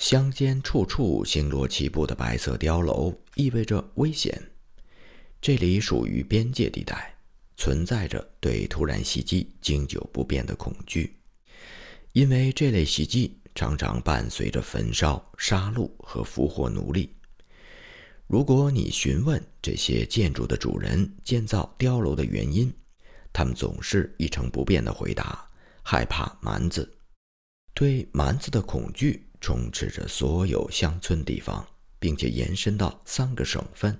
乡间处处星罗棋布的白色碉楼意味着危险。这里属于边界地带，存在着对突然袭击经久不变的恐惧，因为这类袭击常常伴随着焚烧、杀戮和俘获奴隶。如果你询问这些建筑的主人建造碉楼的原因，他们总是一成不变地回答：害怕蛮子。对蛮子的恐惧充斥着所有乡村地方，并且延伸到三个省份。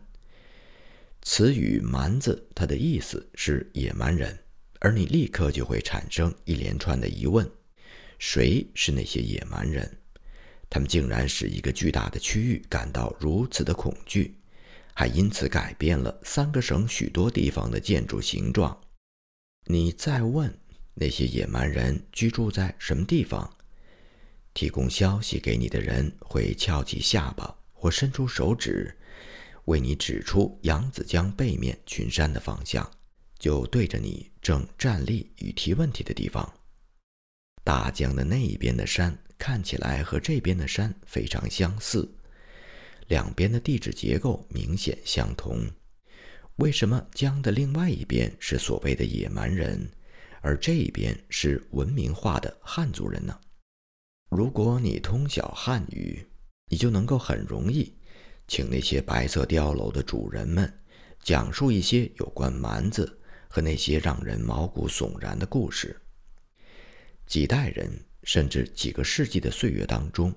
词语“蛮子”它的意思是野蛮人，而你立刻就会产生一连串的疑问：谁是那些野蛮人？他们竟然使一个巨大的区域感到如此的恐惧，还因此改变了三个省许多地方的建筑形状。你再问那些野蛮人居住在什么地方，提供消息给你的人会翘起下巴或伸出手指，为你指出扬子江背面群山的方向，就对着你正站立与提问题的地方。大江的那一边的山。看起来和这边的山非常相似，两边的地质结构明显相同。为什么江的另外一边是所谓的野蛮人，而这一边是文明化的汉族人呢？如果你通晓汉语，你就能够很容易请那些白色碉楼的主人们讲述一些有关蛮子和那些让人毛骨悚然的故事。几代人。甚至几个世纪的岁月当中，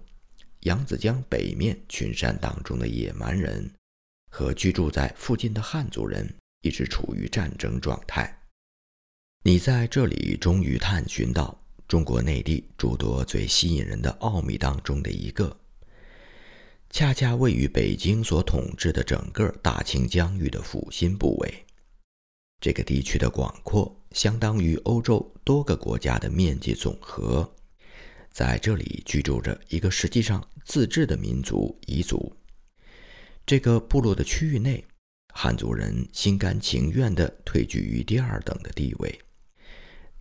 扬子江北面群山当中的野蛮人和居住在附近的汉族人一直处于战争状态。你在这里终于探寻到中国内地诸多最吸引人的奥秘当中的一个，恰恰位于北京所统治的整个大清疆域的腹心部位。这个地区的广阔相当于欧洲多个国家的面积总和。在这里居住着一个实际上自治的民族彝族。这个部落的区域内，汉族人心甘情愿地退居于第二等的地位。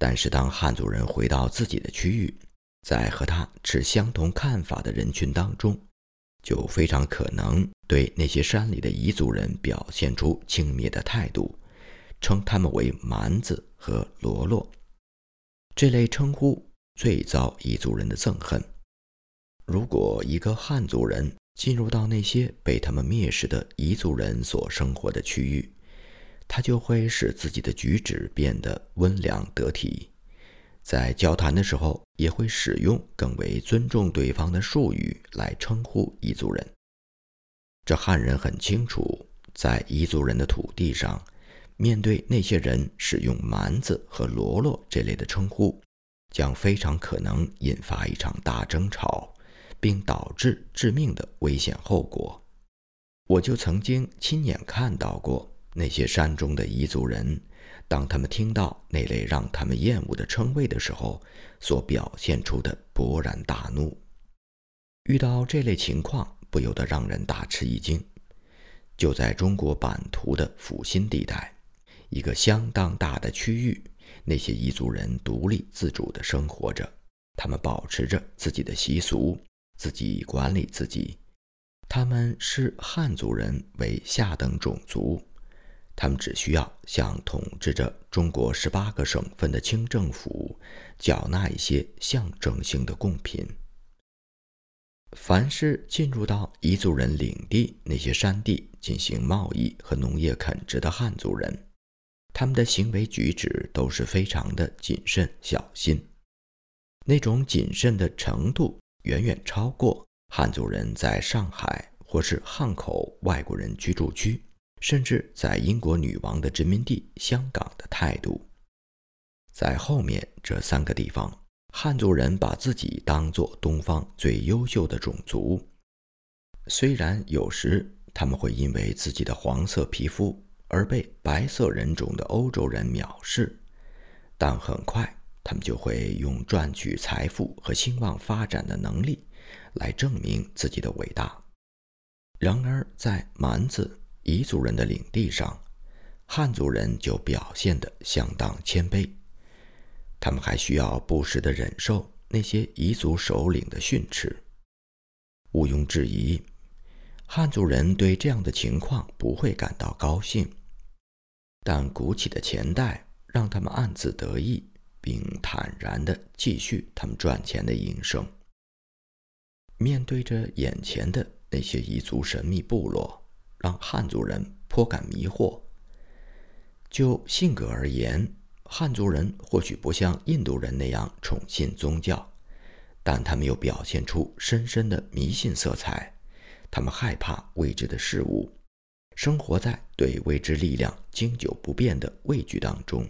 但是，当汉族人回到自己的区域，在和他持相同看法的人群当中，就非常可能对那些山里的彝族人表现出轻蔑的态度，称他们为蛮子和罗罗。这类称呼。最遭彝族人的憎恨。如果一个汉族人进入到那些被他们蔑视的彝族人所生活的区域，他就会使自己的举止变得温良得体，在交谈的时候也会使用更为尊重对方的术语来称呼彝族人。这汉人很清楚，在彝族人的土地上，面对那些人使用“蛮子”和“罗罗”这类的称呼。将非常可能引发一场大争吵，并导致致命的危险后果。我就曾经亲眼看到过那些山中的彝族人，当他们听到那类让他们厌恶的称谓的时候，所表现出的勃然大怒。遇到这类情况，不由得让人大吃一惊。就在中国版图的腹心地带，一个相当大的区域。那些彝族人独立自主地生活着，他们保持着自己的习俗，自己管理自己。他们视汉族人为下等种族，他们只需要向统治着中国十八个省份的清政府缴纳一些象征性的贡品。凡是进入到彝族人领地那些山地进行贸易和农业垦殖的汉族人。他们的行为举止都是非常的谨慎小心，那种谨慎的程度远远超过汉族人在上海或是汉口外国人居住区，甚至在英国女王的殖民地香港的态度。在后面这三个地方，汉族人把自己当作东方最优秀的种族，虽然有时他们会因为自己的黄色皮肤。而被白色人种的欧洲人藐视，但很快他们就会用赚取财富和兴旺发展的能力来证明自己的伟大。然而，在蛮子彝族人的领地上，汉族人就表现得相当谦卑，他们还需要不时地忍受那些彝族首领的训斥。毋庸置疑，汉族人对这样的情况不会感到高兴。但鼓起的钱袋让他们暗自得意，并坦然地继续他们赚钱的营生。面对着眼前的那些彝族神秘部落，让汉族人颇感迷惑。就性格而言，汉族人或许不像印度人那样宠信宗教。但他们又表现出深深的迷信色彩，他们害怕未知的事物，生活在对未知力量经久不变的畏惧当中。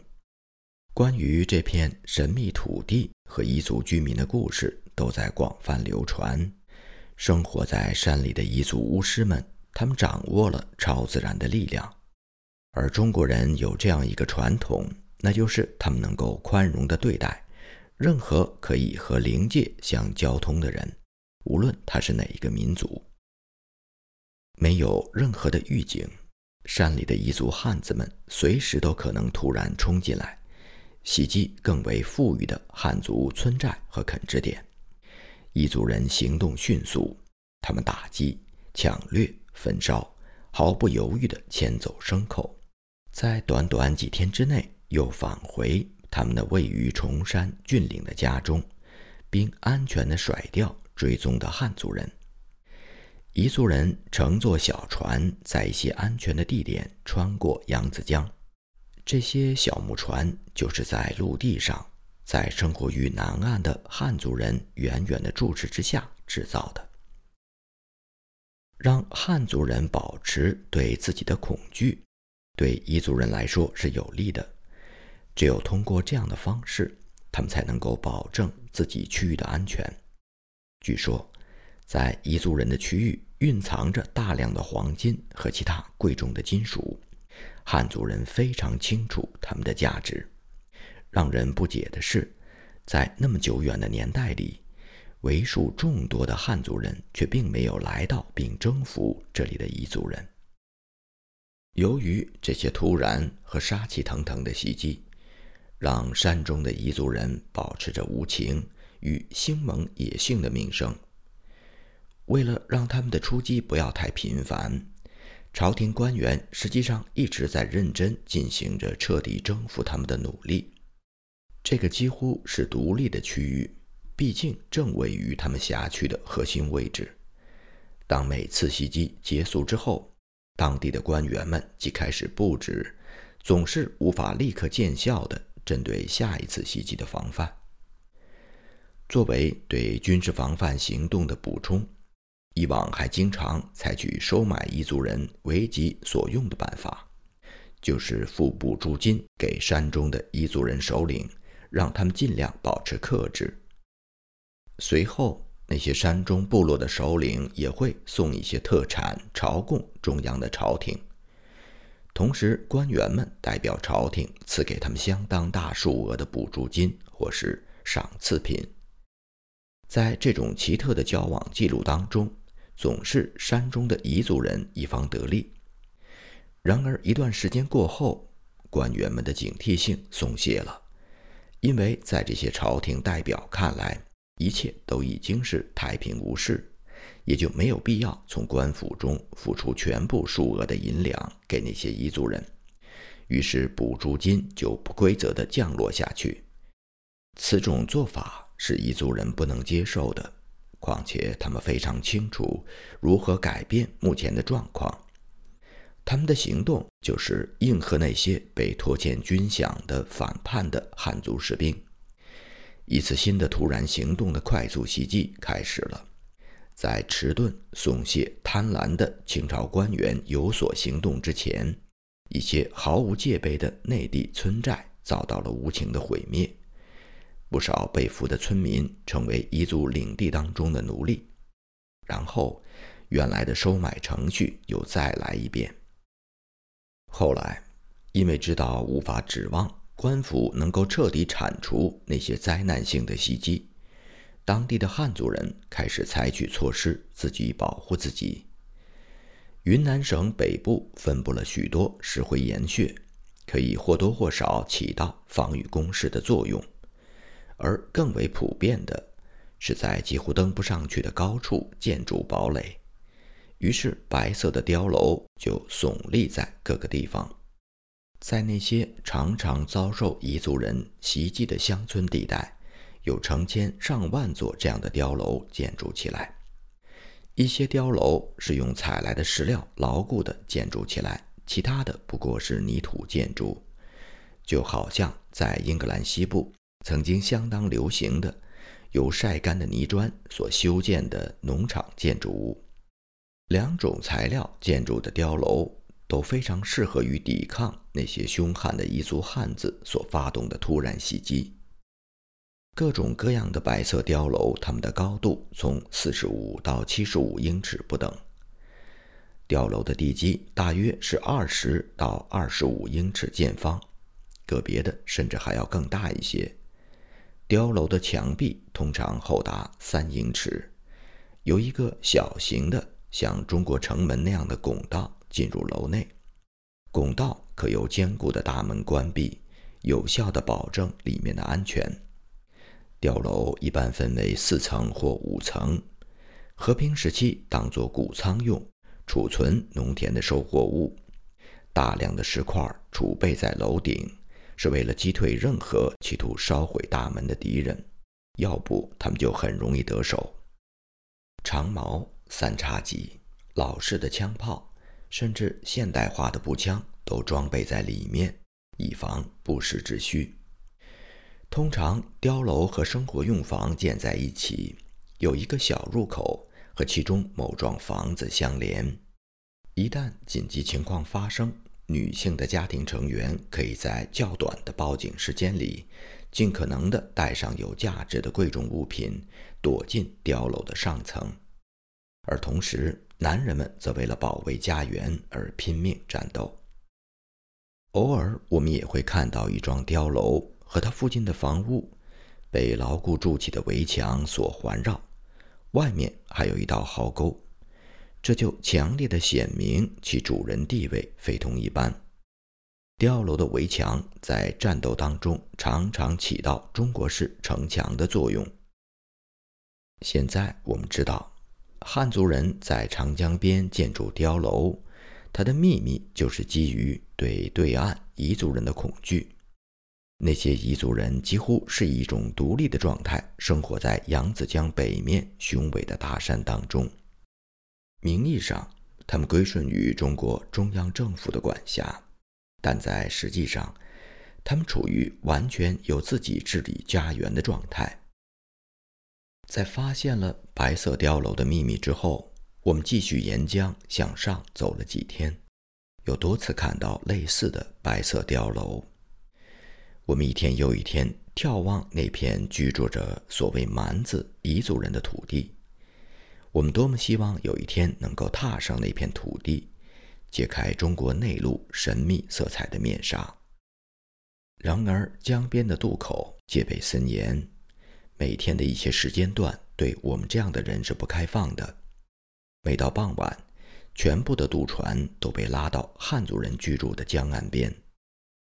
关于这片神秘土地和彝族居民的故事都在广泛流传。生活在山里的彝族巫师们，他们掌握了超自然的力量，而中国人有这样一个传统，那就是他们能够宽容地对待。任何可以和灵界相交通的人，无论他是哪一个民族，没有任何的预警，山里的彝族汉子们随时都可能突然冲进来，袭击更为富裕的汉族村寨和垦殖点。彝族人行动迅速，他们打击、抢掠、焚烧，毫不犹豫地牵走牲口，在短短几天之内又返回。他们的位于崇山峻岭的家中，并安全地甩掉追踪的汉族人。彝族人乘坐小船，在一些安全的地点穿过扬子江。这些小木船就是在陆地上，在生活于南岸的汉族人远远的注视之下制造的，让汉族人保持对自己的恐惧，对彝族人来说是有利的。只有通过这样的方式，他们才能够保证自己区域的安全。据说，在彝族人的区域蕴藏着大量的黄金和其他贵重的金属，汉族人非常清楚它们的价值。让人不解的是，在那么久远的年代里，为数众多的汉族人却并没有来到并征服这里的彝族人。由于这些突然和杀气腾腾的袭击。让山中的彝族人保持着无情与兴猛野性的名声。为了让他们的出击不要太频繁，朝廷官员实际上一直在认真进行着彻底征服他们的努力。这个几乎是独立的区域，毕竟正位于他们辖区的核心位置。当每次袭击结束之后，当地的官员们即开始布置，总是无法立刻见效的。针对下一次袭击的防范，作为对军事防范行动的补充，以往还经常采取收买彝族人为己所用的办法，就是付补助金给山中的彝族人首领，让他们尽量保持克制。随后，那些山中部落的首领也会送一些特产朝贡中央的朝廷。同时，官员们代表朝廷赐给他们相当大数额的补助金或是赏赐品。在这种奇特的交往记录当中，总是山中的彝族人一方得利。然而，一段时间过后，官员们的警惕性松懈了，因为在这些朝廷代表看来，一切都已经是太平无事。也就没有必要从官府中付出全部数额的银两给那些彝族人，于是补助金就不规则地降落下去。此种做法是彝族人不能接受的，况且他们非常清楚如何改变目前的状况。他们的行动就是应和那些被拖欠军饷的反叛的汉族士兵。一次新的突然行动的快速袭击开始了。在迟钝、松懈、贪婪的清朝官员有所行动之前，一些毫无戒备的内地村寨遭到了无情的毁灭，不少被俘的村民成为彝族领地当中的奴隶。然后，原来的收买程序又再来一遍。后来，因为知道无法指望官府能够彻底铲除那些灾难性的袭击。当地的汉族人开始采取措施，自己保护自己。云南省北部分布了许多石灰岩穴，可以或多或少起到防御工事的作用。而更为普遍的，是在几乎登不上去的高处建筑堡垒，于是白色的碉楼就耸立在各个地方。在那些常常遭受彝族人袭击的乡村地带，有成千上万座这样的碉楼建筑起来。一些碉楼是用采来的石料牢固地建筑起来，其他的不过是泥土建筑，就好像在英格兰西部。曾经相当流行的由晒干的泥砖所修建的农场建筑物，两种材料建筑的碉楼都非常适合于抵抗那些凶悍的彝族汉子所发动的突然袭击。各种各样的白色碉楼，它们的高度从四十五到七十五英尺不等，碉楼的地基大约是二十到二十五英尺见方，个别的甚至还要更大一些。碉楼的墙壁通常厚达三英尺，有一个小型的像中国城门那样的拱道进入楼内。拱道可由坚固的大门关闭，有效地保证里面的安全。碉楼一般分为四层或五层，和平时期当作谷仓用，储存农田的收获物。大量的石块储备在楼顶。是为了击退任何企图烧毁大门的敌人，要不他们就很容易得手。长矛、三叉戟、老式的枪炮，甚至现代化的步枪都装备在里面，以防不时之需。通常碉楼和生活用房建在一起，有一个小入口和其中某幢房子相连。一旦紧急情况发生，女性的家庭成员可以在较短的报警时间里，尽可能地带上有价值的贵重物品，躲进碉楼的上层；而同时，男人们则为了保卫家园而拼命战斗。偶尔，我们也会看到一幢碉楼和它附近的房屋被牢固筑起的围墙所环绕，外面还有一道壕沟。这就强烈的显明其主人地位非同一般。碉楼的围墙在战斗当中常常起到中国式城墙的作用。现在我们知道，汉族人在长江边建筑碉楼，它的秘密就是基于对对岸彝族人的恐惧。那些彝族人几乎是一种独立的状态生活在扬子江北面雄伟的大山当中。名义上，他们归顺于中国中央政府的管辖，但在实际上，他们处于完全由自己治理家园的状态。在发现了白色碉楼的秘密之后，我们继续沿江向上走了几天，有多次看到类似的白色碉楼。我们一天又一天眺望那片居住着所谓蛮子彝族人的土地。我们多么希望有一天能够踏上那片土地，揭开中国内陆神秘色彩的面纱。然而，江边的渡口戒备森严，每天的一些时间段对我们这样的人是不开放的。每到傍晚，全部的渡船都被拉到汉族人居住的江岸边。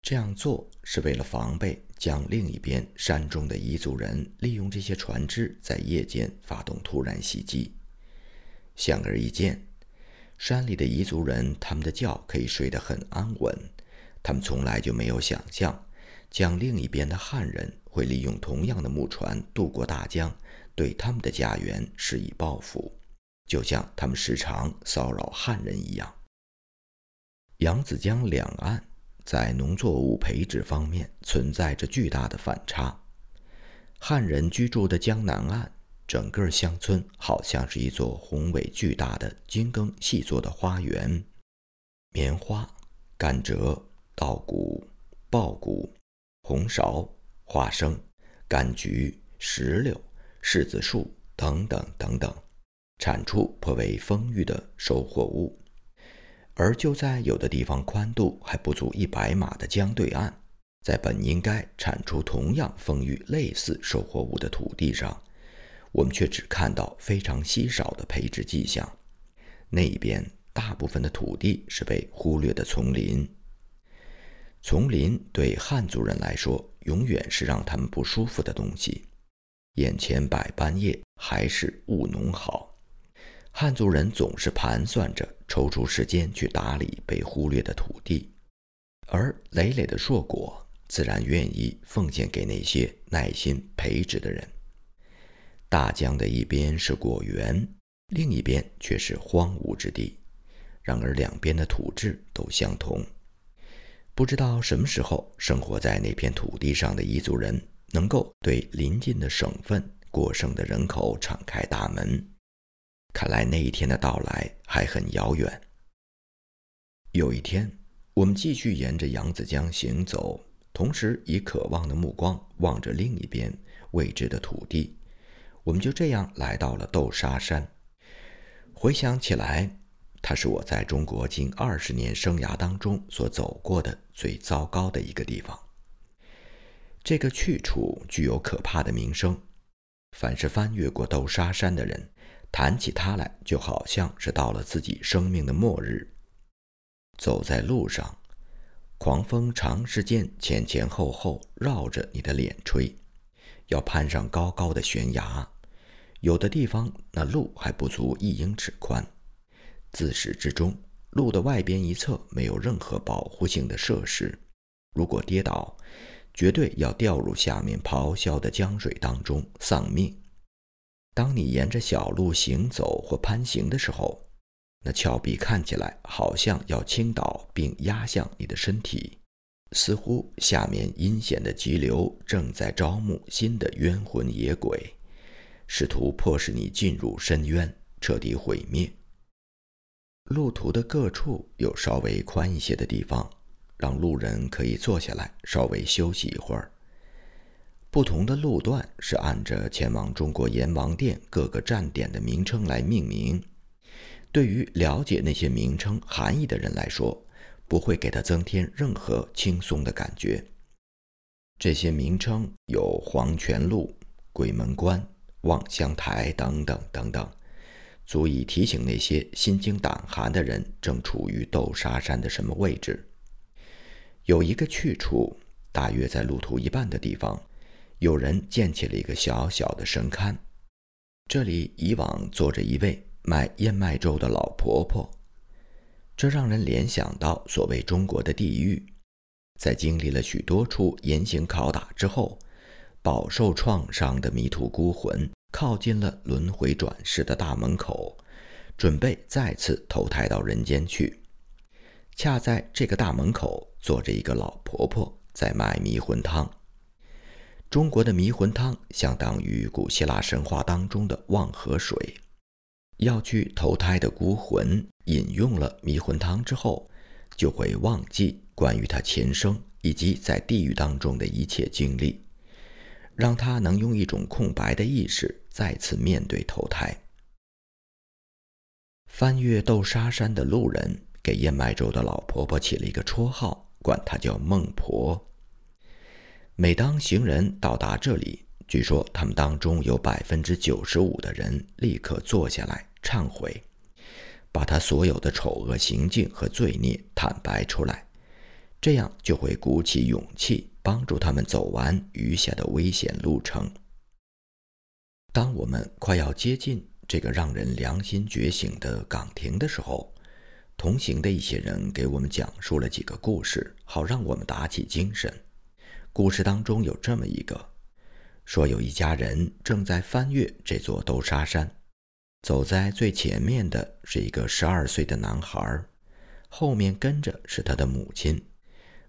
这样做是为了防备将另一边山中的彝族人利用这些船只在夜间发动突然袭击。显而易见，山里的彝族人，他们的觉可以睡得很安稳。他们从来就没有想象，将另一边的汉人会利用同样的木船渡过大江，对他们的家园施以报复，就像他们时常骚扰汉人一样。扬子江两岸在农作物培植方面存在着巨大的反差，汉人居住的江南岸。整个乡村好像是一座宏伟巨大的精耕细作的花园，棉花、甘蔗、稻谷、苞谷、红苕、花生、柑橘、石榴、柿子树等等等等，产出颇为丰裕的收获物。而就在有的地方宽度还不足一百码的江对岸，在本应该产出同样丰裕类似收获物的土地上。我们却只看到非常稀少的培植迹象，那一边大部分的土地是被忽略的丛林。丛林对汉族人来说，永远是让他们不舒服的东西。眼前百般业，还是务农好。汉族人总是盘算着抽出时间去打理被忽略的土地，而累累的硕果，自然愿意奉献给那些耐心培植的人。大江的一边是果园，另一边却是荒芜之地。然而两边的土质都相同。不知道什么时候，生活在那片土地上的彝族人能够对邻近的省份过剩的人口敞开大门。看来那一天的到来还很遥远。有一天，我们继续沿着扬子江行走，同时以渴望的目光望着另一边未知的土地。我们就这样来到了豆沙山。回想起来，它是我在中国近二十年生涯当中所走过的最糟糕的一个地方。这个去处具有可怕的名声，凡是翻越过豆沙山的人。谈起它来，就好像是到了自己生命的末日。走在路上，狂风长时间前前后后绕着你的脸吹，要攀上高高的悬崖，有的地方那路还不足一英尺宽。自始至终，路的外边一侧没有任何保护性的设施，如果跌倒，绝对要掉入下面咆哮的江水当中丧命。当你沿着小路行走或攀行的时候，那峭壁看起来好像要倾倒并压向你的身体，似乎下面阴险的急流正在招募新的冤魂野鬼，试图迫使你进入深渊，彻底毁灭。路途的各处有稍微宽一些的地方，让路人可以坐下来稍微休息一会儿。不同的路段是按着前往中国阎王殿各个站点的名称来命名。对于了解那些名称含义的人来说，不会给他增添任何轻松的感觉。这些名称有黄泉路、鬼门关、望乡台等等等等，足以提醒那些心惊胆寒的人正处于豆沙山的什么位置。有一个去处，大约在路途一半的地方。有人建起了一个小小的神龛，这里以往坐着一位卖燕麦粥的老婆婆，这让人联想到所谓中国的地狱。在经历了许多处严刑拷打之后，饱受创伤的迷途孤魂靠近了轮回转世的大门口，准备再次投胎到人间去。恰在这个大门口，坐着一个老婆婆在卖迷魂汤。中国的迷魂汤相当于古希腊神话当中的忘河水。要去投胎的孤魂饮用了迷魂汤之后，就会忘记关于他前生以及在地狱当中的一切经历，让他能用一种空白的意识再次面对投胎。翻越豆沙山的路人给燕麦粥的老婆婆起了一个绰号，管她叫孟婆。每当行人到达这里，据说他们当中有百分之九十五的人立刻坐下来忏悔，把他所有的丑恶行径和罪孽坦白出来，这样就会鼓起勇气帮助他们走完余下的危险路程。当我们快要接近这个让人良心觉醒的岗亭的时候，同行的一些人给我们讲述了几个故事，好让我们打起精神。故事当中有这么一个，说有一家人正在翻越这座豆沙山，走在最前面的是一个十二岁的男孩，后面跟着是他的母亲。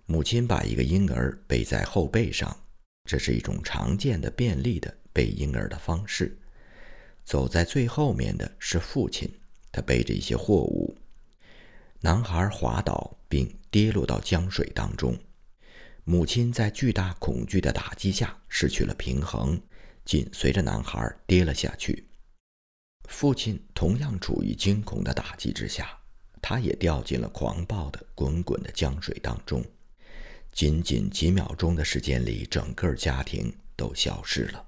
母亲把一个婴儿背在后背上，这是一种常见的便利的背婴儿的方式。走在最后面的是父亲，他背着一些货物。男孩滑倒并跌落到江水当中。母亲在巨大恐惧的打击下失去了平衡，紧随着男孩跌了下去。父亲同样处于惊恐的打击之下，他也掉进了狂暴的滚滚的江水当中。仅仅几秒钟的时间里，整个家庭都消失了。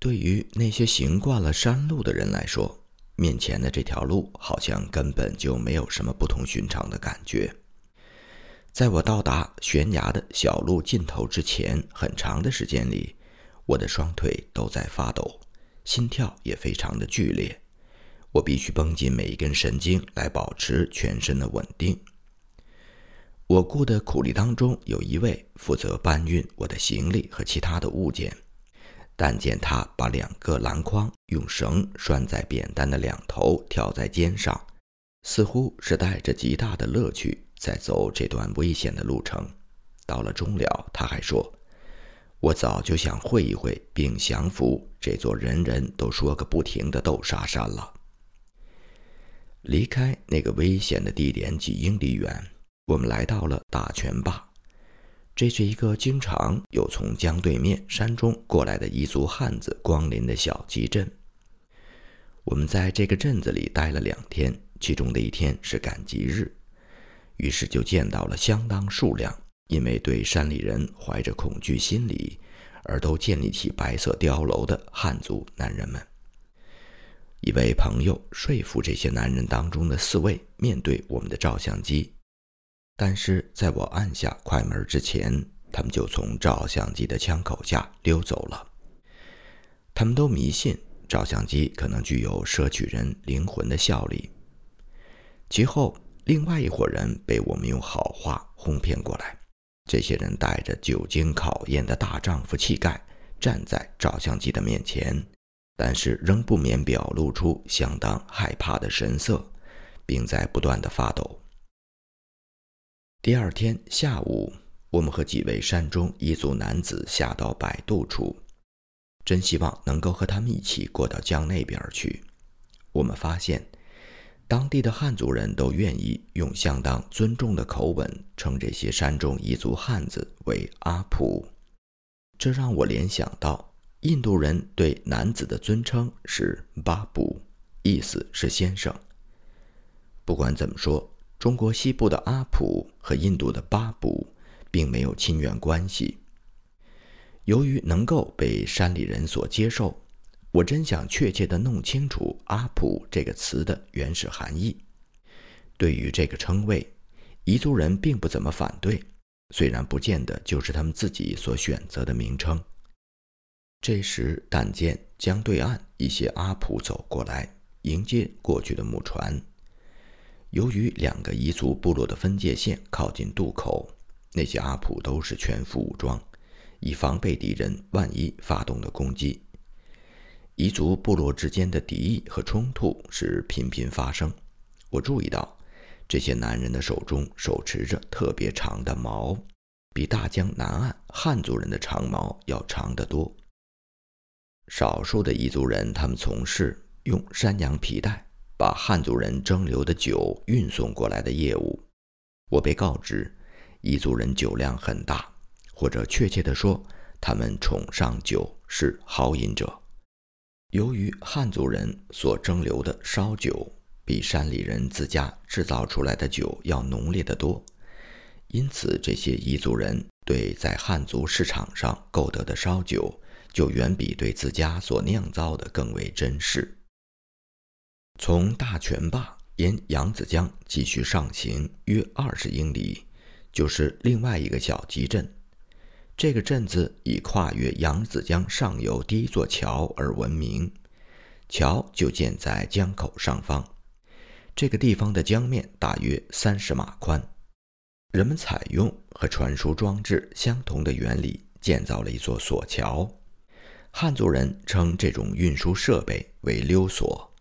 对于那些行惯了山路的人来说，面前的这条路好像根本就没有什么不同寻常的感觉。在我到达悬崖的小路尽头之前，很长的时间里，我的双腿都在发抖，心跳也非常的剧烈。我必须绷紧每一根神经来保持全身的稳定。我雇的苦力当中有一位负责搬运我的行李和其他的物件，但见他把两个篮筐用绳拴在扁担的两头，挑在肩上，似乎是带着极大的乐趣在走这段危险的路程。到了终了，他还说：“我早就想会一会并降服这座人人都说个不停的豆沙山了。”离开那个危险的地点几英里远，我们来到了大泉坝。这是一个经常有从江对面山中过来的彝族汉子光临的小集镇。我们在这个镇子里待了两天，其中的一天是赶集日，于是就见到了相当数量因为对山里人怀着恐惧心理而都建立起白色碉楼的汉族男人们。一位朋友说服这些男人当中的四位面对我们的照相机，但是在我按下快门之前，他们就从照相机的枪口下溜走了。他们都迷信照相机可能具有摄取人灵魂的效力。其后，另外一伙人被我们用好话哄骗过来。这些人带着久经考验的大丈夫气概，站在照相机的面前。但是仍不免表露出相当害怕的神色，并在不断的发抖。第二天下午，我们和几位山中彝族男子下到百渡处，真希望能够和他们一起过到江那边去。我们发现，当地的汉族人都愿意用相当尊重的口吻称这些山中彝族汉子为阿普，这让我联想到。印度人对男子的尊称是巴布，意思是先生。不管怎么说，中国西部的阿普和印度的巴布并没有亲缘关系。由于能够被山里人所接受，我真想确切地弄清楚“阿普”这个词的原始含义。对于这个称谓，彝族人并不怎么反对，虽然不见得就是他们自己所选择的名称。这时，但见江对岸一些阿普走过来迎接过去的木船。由于两个彝族部落的分界线靠近渡口，那些阿普都是全副武装，以防备敌人万一发动的攻击。彝族部落之间的敌意和冲突是频频发生。我注意到，这些男人的手中手持着特别长的矛，比大江南岸汉族人的长矛要长得多。少数的彝族人，他们从事用山羊皮带把汉族人蒸馏的酒运送过来的业务。我被告知，彝族人酒量很大，或者确切地说，他们崇尚酒，是好饮者。由于汉族人所蒸馏的烧酒比山里人自家制造出来的酒要浓烈得多，因此这些彝族人对在汉族市场上购得的烧酒。就远比对自家所酿造的更为珍视。从大泉坝沿扬子江继续上行约二十英里，就是另外一个小集镇。这个镇子以跨越扬子江上游第一座桥而闻名，桥就建在江口上方。这个地方的江面大约三十码宽，人们采用和传输装置相同的原理建造了一座索桥。汉族人称这种运输设备为溜索，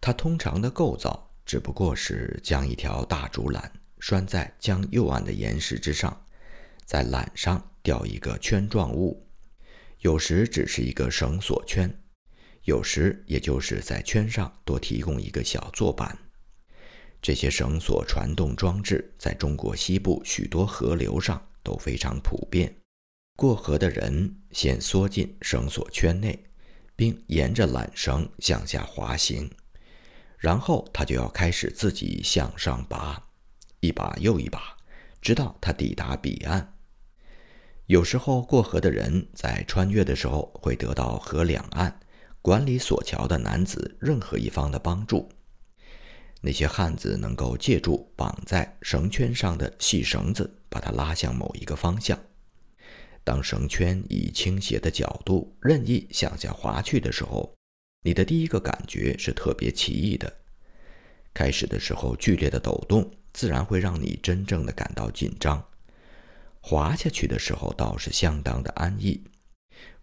它通常的构造只不过是将一条大竹缆拴在江右岸的岩石之上，在缆上吊一个圈状物，有时只是一个绳索圈，有时也就是在圈上多提供一个小坐板。这些绳索传动装置在中国西部许多河流上都非常普遍。过河的人先缩进绳索圈内，并沿着缆绳向下滑行，然后他就要开始自己向上拔，一把又一把，直到他抵达彼岸。有时候，过河的人在穿越的时候会得到河两岸管理索桥的男子任何一方的帮助。那些汉子能够借助绑在绳圈上的细绳子，把它拉向某一个方向。当绳圈以倾斜的角度任意向下滑去的时候，你的第一个感觉是特别奇异的。开始的时候，剧烈的抖动自然会让你真正的感到紧张。滑下去的时候倒是相当的安逸，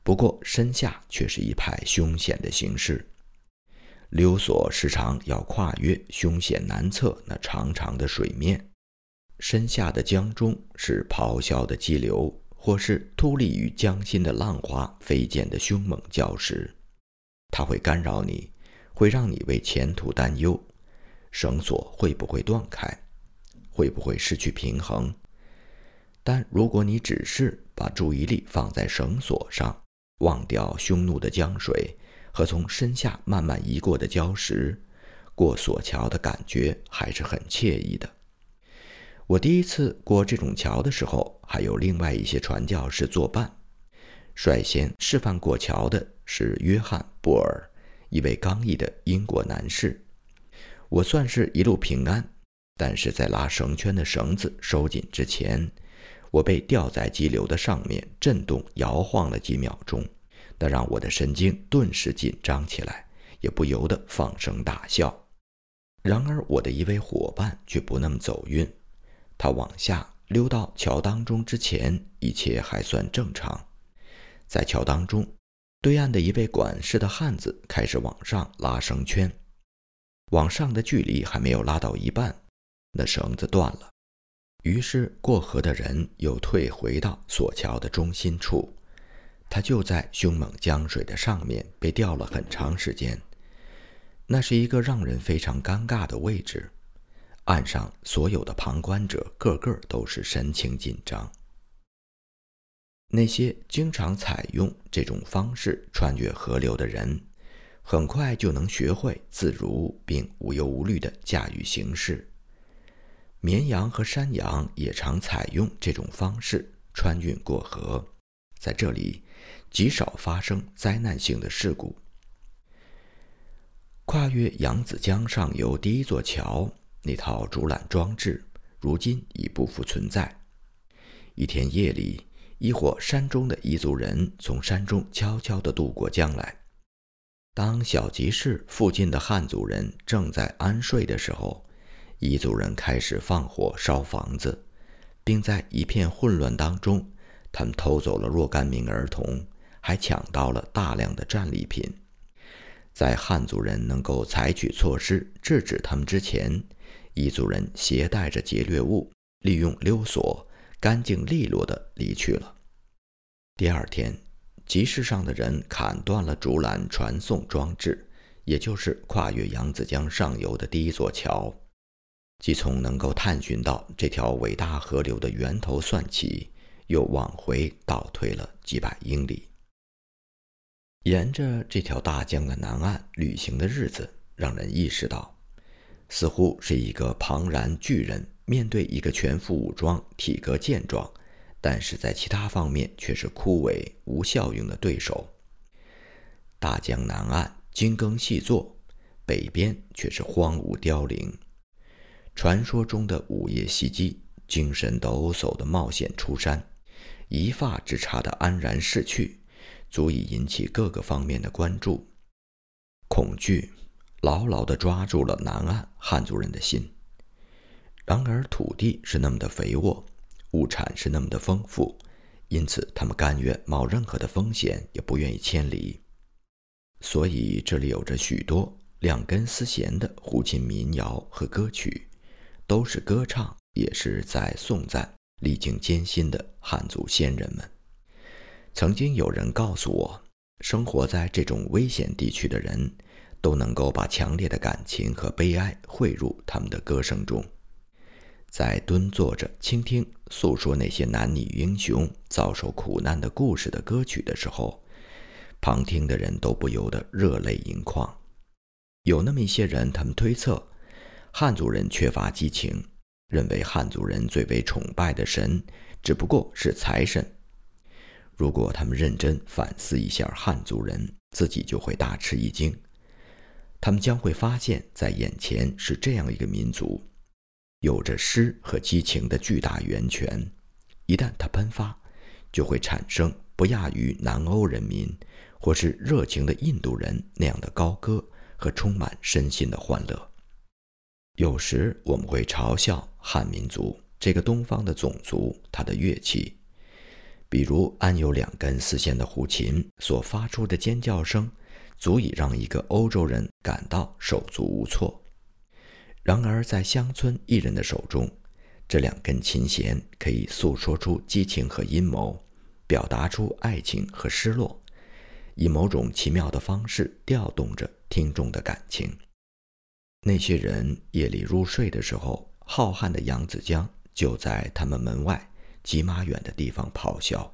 不过身下却是一派凶险的形势。溜索时常要跨越凶险难测那长长的水面，身下的江中是咆哮的激流，或是突立于江心的浪花飞溅的凶猛礁石。它会干扰你，会让你为前途担忧。绳索会不会断开？会不会失去平衡？但如果你只是把注意力放在绳索上，忘掉凶怒的江水和从身下慢慢移过的礁石，过索桥的感觉还是很惬意的。我第一次过这种桥的时候，还有另外一些传教士作伴。率先示范过桥的是约翰·布尔，一位刚毅的英国男士。我算是一路平安，但是在拉绳圈的绳子收紧之前。我被吊在激流的上面，震动摇晃了几秒钟，那让我的神经顿时紧张起来，也不由得放声大笑。然而，我的一位伙伴却不那么走运。他往下溜到桥当中之前，一切还算正常。在桥当中，对岸的一位管事的汉子开始往上拉绳圈，往上的距离还没有拉到一半，那绳子断了。于是，过河的人又退回到索桥的中心处，他就在凶猛江水的上面被吊了很长时间。那是一个让人非常尴尬的位置，岸上所有的旁观者个个都是神情紧张。那些经常采用这种方式穿越河流的人，很快就能学会自如并无忧无虑地驾驭形势。绵羊和山羊也常采用这种方式穿运过河，在这里极少发生灾难性的事故。跨越扬子江上游第一座桥那套竹缆装置，如今已不复存在。一天夜里，一伙山中的彝族人从山中悄悄地渡过江来。当小集市附近的汉族人正在安睡的时候。彝族人开始放火烧房子，并在一片混乱当中，他们偷走了若干名儿童，还抢到了大量的战利品。在汉族人能够采取措施制止他们之前，彝族人携带着劫掠物，利用溜索，干净利落地离去了。第二天，集市上的人砍断了竹篮传送装置，也就是跨越扬子江上游的第一座桥。即从能够探寻到这条伟大河流的源头算起，又往回倒退了几百英里。沿着这条大江的南岸旅行的日子，让人意识到，似乎是一个庞然巨人面对一个全副武装、体格健壮，但是在其他方面却是枯萎无效用的对手。大江南岸精耕细作，北边却是荒芜凋零。传说中的午夜袭击，精神抖擞的冒险出山，一发之差的安然逝去，足以引起各个方面的关注。恐惧牢牢地抓住了南岸汉族人的心。然而土地是那么的肥沃，物产是那么的丰富，因此他们甘愿冒任何的风险，也不愿意迁离。所以这里有着许多两根丝弦的胡琴民谣和歌曲。都是歌唱，也是在颂赞历经艰辛的汉族先人们。曾经有人告诉我，生活在这种危险地区的人，都能够把强烈的感情和悲哀汇入他们的歌声中。在蹲坐着倾听诉说那些男女英雄遭受苦难的故事的歌曲的时候，旁听的人都不由得热泪盈眶。有那么一些人，他们推测。汉族人缺乏激情，认为汉族人最为崇拜的神只不过是财神。如果他们认真反思一下汉族人，自己就会大吃一惊。他们将会发现，在眼前是这样一个民族，有着诗和激情的巨大源泉。一旦它喷发，就会产生不亚于南欧人民或是热情的印度人那样的高歌和充满身心的欢乐。有时我们会嘲笑汉民族这个东方的种族，它的乐器，比如安有两根丝线的胡琴所发出的尖叫声，足以让一个欧洲人感到手足无措。然而，在乡村艺人的手中，这两根琴弦可以诉说出激情和阴谋，表达出爱情和失落，以某种奇妙的方式调动着听众的感情。那些人夜里入睡的时候，浩瀚的扬子江就在他们门外几码远的地方咆哮。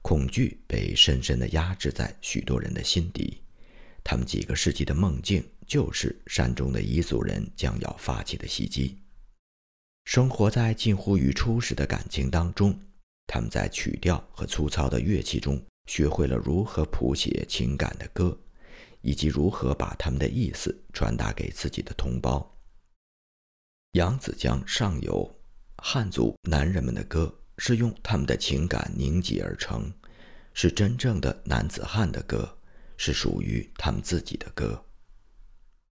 恐惧被深深地压制在许多人的心底，他们几个世纪的梦境就是山中的彝族人将要发起的袭击。生活在近乎于初始的感情当中，他们在曲调和粗糙的乐器中学会了如何谱写情感的歌。以及如何把他们的意思传达给自己的同胞。扬子江上游，汉族男人们的歌是用他们的情感凝结而成，是真正的男子汉的歌，是属于他们自己的歌。